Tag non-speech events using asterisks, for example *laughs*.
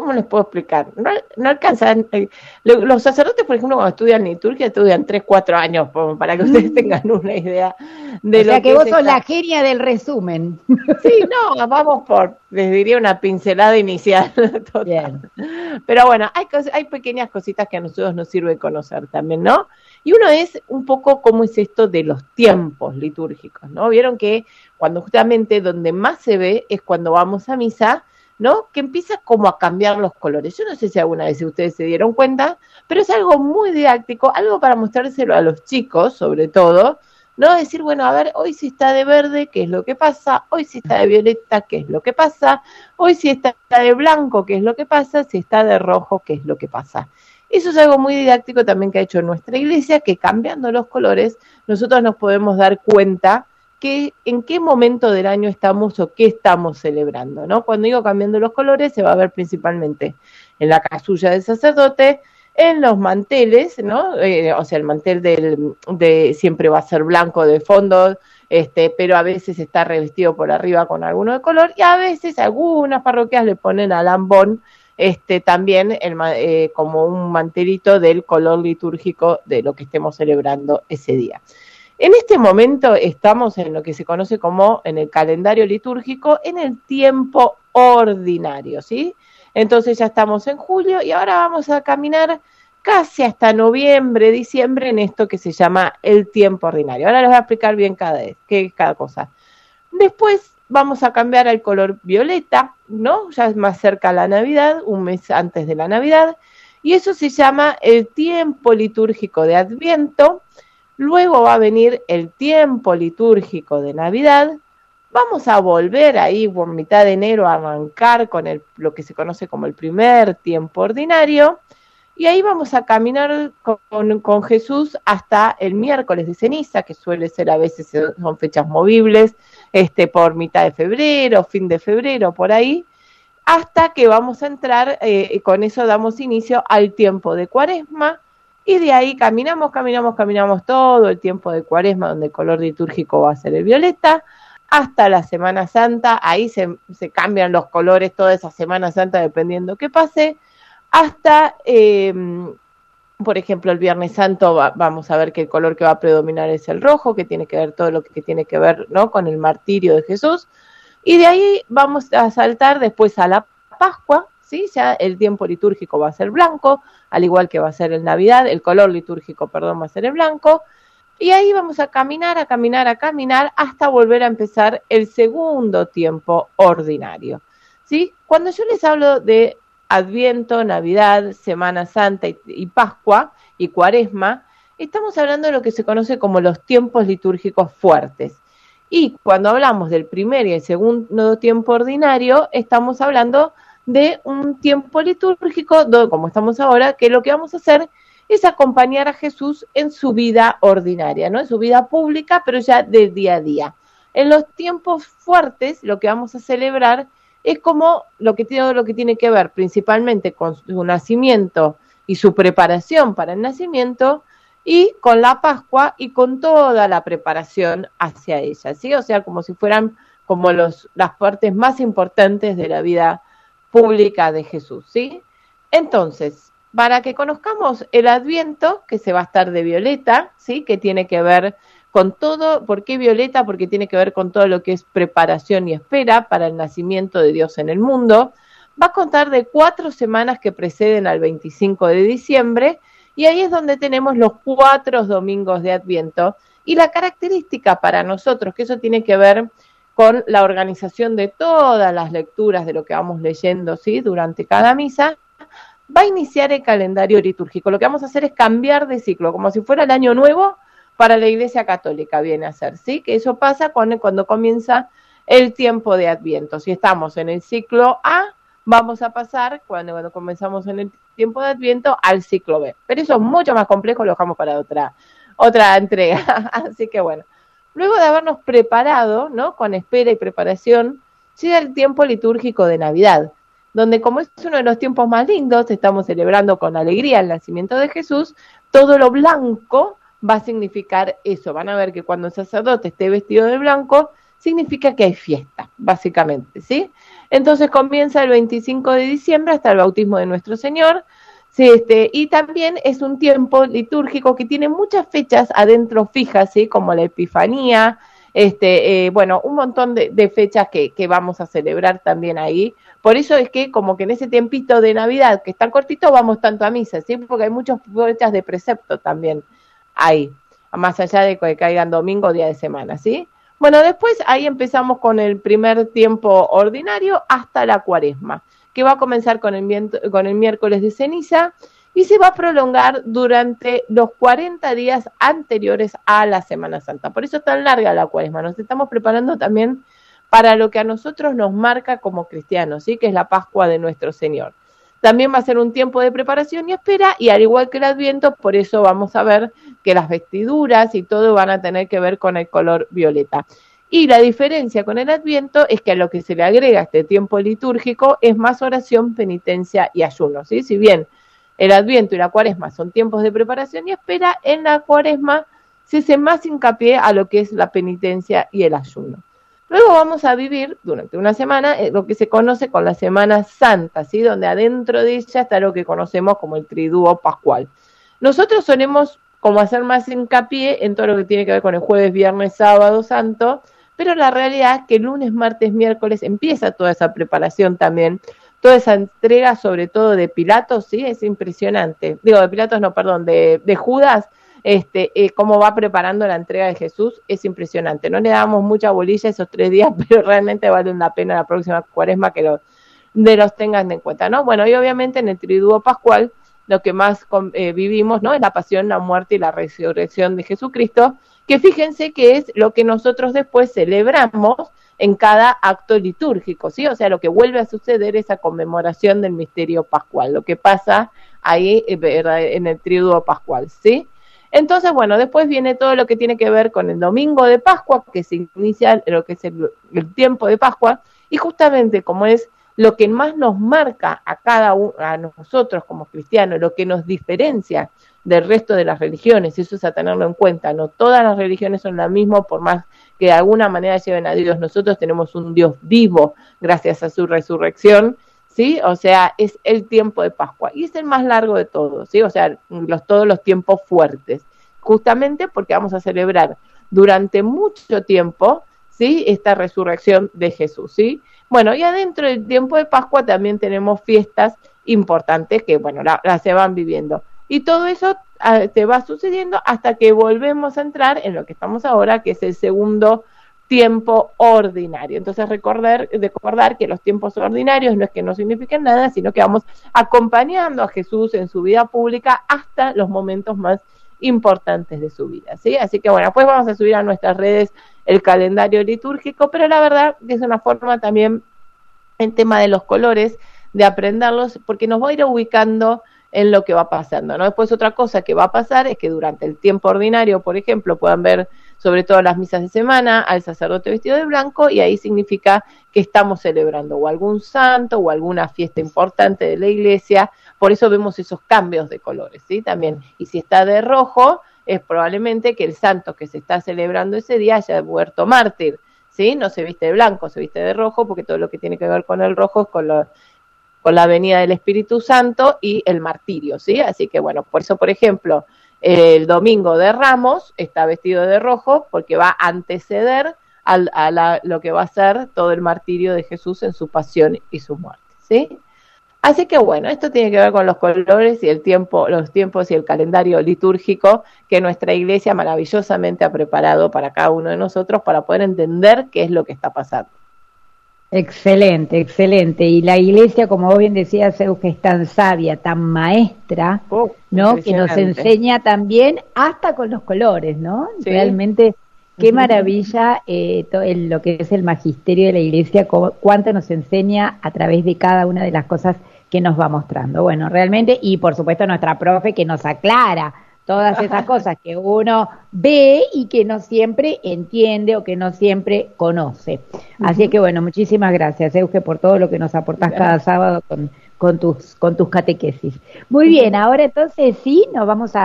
¿cómo les puedo explicar? No, no alcanzan, eh, los sacerdotes, por ejemplo, cuando estudian liturgia, estudian 3, 4 años, para que *laughs* ustedes tengan una idea de o sea que, vos sos la genia del resumen. *laughs* Sí, no, vamos por, les diría una pincelada inicial. *laughs* Total. Pero bueno, hay, hay pequeñas cositas que a nosotros nos sirve conocer también, ¿no? Y uno es un poco cómo es esto de los tiempos litúrgicos, ¿no? Vieron que cuando justamente donde más se ve es cuando vamos a misa, ¿no? Que empieza como a cambiar los colores. Yo no sé si alguna vez ustedes se dieron cuenta, pero es algo muy didáctico, algo para mostrárselo a los chicos, sobre todo, ¿no? Decir, bueno, a ver, hoy si está de verde, ¿qué es lo que pasa? Hoy si está de violeta, ¿qué es lo que pasa? Hoy si está de blanco, ¿qué es lo que pasa? Si está de rojo, ¿qué es lo que pasa? Eso es algo muy didáctico también que ha hecho nuestra iglesia, que cambiando los colores, nosotros nos podemos dar cuenta en qué momento del año estamos o qué estamos celebrando, ¿no? Cuando digo cambiando los colores, se va a ver principalmente en la casulla del sacerdote, en los manteles, ¿no? Eh, o sea, el mantel del, de siempre va a ser blanco de fondo, este, pero a veces está revestido por arriba con alguno de color y a veces algunas parroquias le ponen a lambón este, también eh, como un mantelito del color litúrgico de lo que estemos celebrando ese día. En este momento estamos en lo que se conoce como en el calendario litúrgico en el tiempo ordinario, ¿sí? Entonces ya estamos en julio y ahora vamos a caminar casi hasta noviembre, diciembre en esto que se llama el tiempo ordinario. Ahora les voy a explicar bien cada, qué, cada cosa. Después vamos a cambiar al color violeta, ¿no? Ya es más cerca la Navidad, un mes antes de la Navidad, y eso se llama el tiempo litúrgico de Adviento Luego va a venir el tiempo litúrgico de Navidad. Vamos a volver ahí por mitad de enero a arrancar con lo que se conoce como el primer tiempo ordinario. Y ahí vamos a caminar con, Jesús hasta el miércoles de ceniza, que suele ser a veces son fechas movibles, este, por mitad de febrero, fin de febrero, por ahí, hasta que vamos a entrar, eh, con eso damos inicio al tiempo de cuaresma, y de ahí caminamos, caminamos, caminamos todo el tiempo de cuaresma, donde el color litúrgico va a ser el violeta, hasta la Semana Santa, ahí se, cambian los colores toda esa Semana Santa dependiendo qué pase, hasta, em, por ejemplo, el Viernes Santo vamos a ver que el color que va a predominar es el rojo, que tiene que ver todo lo que tiene que ver ¿no? con el martirio de Jesús, y de ahí vamos a saltar después a la Pascua, ¿sí? Ya el tiempo litúrgico va a ser blanco, al igual que va a ser el Navidad, el color litúrgico, perdón, va a ser el blanco. Y ahí vamos a caminar, a caminar, a caminar hasta volver a empezar el segundo tiempo ordinario. ¿Sí? Cuando yo les hablo de Adviento, Navidad, Semana Santa y, Pascua y Cuaresma, estamos hablando de lo que se conoce como los tiempos litúrgicos fuertes. Y cuando hablamos del primer y el segundo tiempo ordinario, estamos hablando de un tiempo litúrgico, como estamos ahora, que lo que vamos a hacer es acompañar a Jesús en su vida ordinaria, ¿no? En su vida pública, pero ya del día a día. En los tiempos fuertes, lo que vamos a celebrar es como lo que tiene, lo que tiene que ver principalmente con su nacimiento y su preparación para el nacimiento y con la Pascua y con toda la preparación hacia ella, ¿sí? O sea, como si fueran como los, las partes más importantes de la vida pública de Jesús, ¿sí? Entonces, para que conozcamos el Adviento, que se va a estar de Violeta, ¿sí? Que tiene que ver con todo, ¿por qué Violeta? Porque tiene que ver con todo lo que es preparación y espera para el nacimiento de Dios en el mundo. Va a contar de cuatro semanas que preceden al 25 de diciembre y ahí es donde tenemos los cuatro domingos de Adviento. Y la característica para nosotros, que eso tiene que ver con la organización de todas las lecturas de lo que vamos leyendo ¿sí? durante cada misa, va a iniciar el calendario litúrgico. Lo que vamos a hacer es cambiar de ciclo, como si fuera el año nuevo para la Iglesia Católica, viene a ser, ¿sí? Que eso pasa cuando, cuando comienza el tiempo de Adviento. Si estamos en el ciclo A, vamos a pasar, cuando, cuando comenzamos en el tiempo de Adviento, al ciclo B. Pero eso es mucho más complejo, lo dejamos para otra, otra entrega. *laughs* Así que bueno. Luego de habernos preparado, ¿no? Con espera y preparación, llega el tiempo litúrgico de Navidad, donde como es uno de los tiempos más lindos, estamos celebrando con alegría el nacimiento de Jesús, todo lo blanco va a significar eso. Van a ver que cuando el sacerdote esté vestido de blanco, significa que hay fiesta, básicamente, ¿sí? Entonces comienza el 25 de diciembre hasta el bautismo de nuestro Señor. Sí, este, y también es un tiempo litúrgico que tiene muchas fechas adentro fijas, ¿sí? como la Epifanía, este, eh, bueno, un montón de, fechas que, que, vamos a celebrar también ahí. Por eso es que como que en ese tiempito de Navidad, que es tan cortito, vamos tanto a misa, ¿sí? porque hay muchas fechas de precepto también ahí, más allá de que caigan domingo o día de semana, ¿sí? Bueno, después ahí empezamos con el primer tiempo ordinario hasta la cuaresma, que va a comenzar con el, miércoles de ceniza y se va a prolongar durante los 40 días anteriores a la Semana Santa. Por eso es tan larga la cuaresma. Nos estamos preparando también para lo que a nosotros nos marca como cristianos, ¿sí? que es la Pascua de nuestro Señor. También va a ser un tiempo de preparación y espera, y al igual que el Adviento, por eso vamos a ver que las vestiduras y todo van a tener que ver con el color violeta. Y la diferencia con el Adviento es que a lo que se le agrega este tiempo litúrgico es más oración, penitencia y ayuno. ¿sí? Si bien el Adviento y la Cuaresma son tiempos de preparación y espera, en la Cuaresma se hace más hincapié a lo que es la penitencia y el ayuno. Luego vamos a vivir durante una semana eh, lo que se conoce con la Semana Santa, ¿sí? donde adentro de ella está lo que conocemos como el triduo pascual. Nosotros solemos como hacer más hincapié en todo lo que tiene que ver con el jueves, viernes, sábado santo, pero la realidad es que lunes, martes, miércoles empieza toda esa preparación también toda esa entrega, sobre todo de Pilatos, sí, es impresionante. Digo, de Pilatos, no, perdón, de, de Judas, este, eh, cómo va preparando la entrega de Jesús, es impresionante. No le damos mucha bolilla esos tres días, *laughs* pero realmente vale la pena la próxima cuaresma que los, de los tengan en cuenta, ¿no? Bueno, y obviamente en el triduo pascual, lo que más eh, vivimos, ¿no? Es la pasión, la muerte y la resurrección de Jesucristo, que fíjense que es lo que nosotros después celebramos en cada acto litúrgico, ¿sí? O sea, lo que vuelve a suceder es esa conmemoración del misterio pascual, lo que pasa ahí eh, en el triduo pascual, ¿sí? Entonces, bueno, después viene todo lo que tiene que ver con el domingo de Pascua, que se inicia lo que es el, tiempo de Pascua, y justamente como es lo que más nos marca a cada uno, a nosotros como cristianos, lo que nos diferencia del resto de las religiones, y eso es a tenerlo en cuenta, no todas las religiones son las mismas, por más que de alguna manera lleven a Dios. Nosotros tenemos un Dios vivo gracias a su resurrección, ¿sí? O sea, es el tiempo de Pascua y es el más largo de todos, ¿sí? O sea, los, todos los tiempos fuertes, justamente porque vamos a celebrar durante mucho tiempo, ¿sí? Esta resurrección de Jesús, ¿sí? Bueno, y adentro del tiempo de Pascua también tenemos fiestas importantes que, bueno, las se van viviendo. Y todo eso te va sucediendo hasta que volvemos a entrar en lo que estamos ahora, que es el segundo tiempo ordinario. Entonces recordar, recordar que los tiempos ordinarios no es que no signifiquen nada, sino que vamos acompañando a Jesús en su vida pública hasta los momentos más importantes de su vida, ¿sí? Así que bueno, pues vamos a subir a nuestras redes el calendario litúrgico, pero la verdad que es una forma también en tema de los colores de aprenderlos, porque nos va a ir ubicando en lo que va pasando. ¿no? Después otra cosa que va a pasar es que durante el tiempo ordinario, por ejemplo, puedan ver sobre todo las misas de semana al sacerdote vestido de blanco y ahí significa que estamos celebrando o algún santo o alguna fiesta importante de la iglesia, por eso vemos esos cambios de colores, ¿sí? También, y si está de rojo, es probablemente que el santo que se está celebrando ese día haya muerto mártir, ¿sí? No se viste de blanco, se viste de rojo, porque todo lo que tiene que ver con el rojo es con lo, con la venida del Espíritu Santo y el martirio, ¿sí? Así que bueno, por eso, por ejemplo, el domingo de Ramos está vestido de rojo porque va a anteceder a lo que va a ser todo el martirio de Jesús en su pasión y su muerte, ¿sí? Así que bueno, esto tiene que ver con los colores y el tiempo, los tiempos y el calendario litúrgico que nuestra iglesia maravillosamente ha preparado para cada uno de nosotros para poder entender qué es lo que está pasando. Excelente, excelente. Y la iglesia, como vos bien decías, que es tan sabia, tan maestra, oh, ¿no? Que nos enseña también hasta con los colores, ¿no? Realmente, qué maravilla eh, lo que es el magisterio de la iglesia, cuánto nos enseña a través de cada una de las cosas que nos va mostrando. Bueno, realmente, y por supuesto nuestra profe que nos aclara todas esas cosas que uno ve y que no siempre entiende o que no siempre conoce. Así que bueno, muchísimas gracias, Euge, por todo lo que nos aportas cada sábado con, con, tus, con tus catequesis. Muy bien, ahora entonces sí, nos vamos a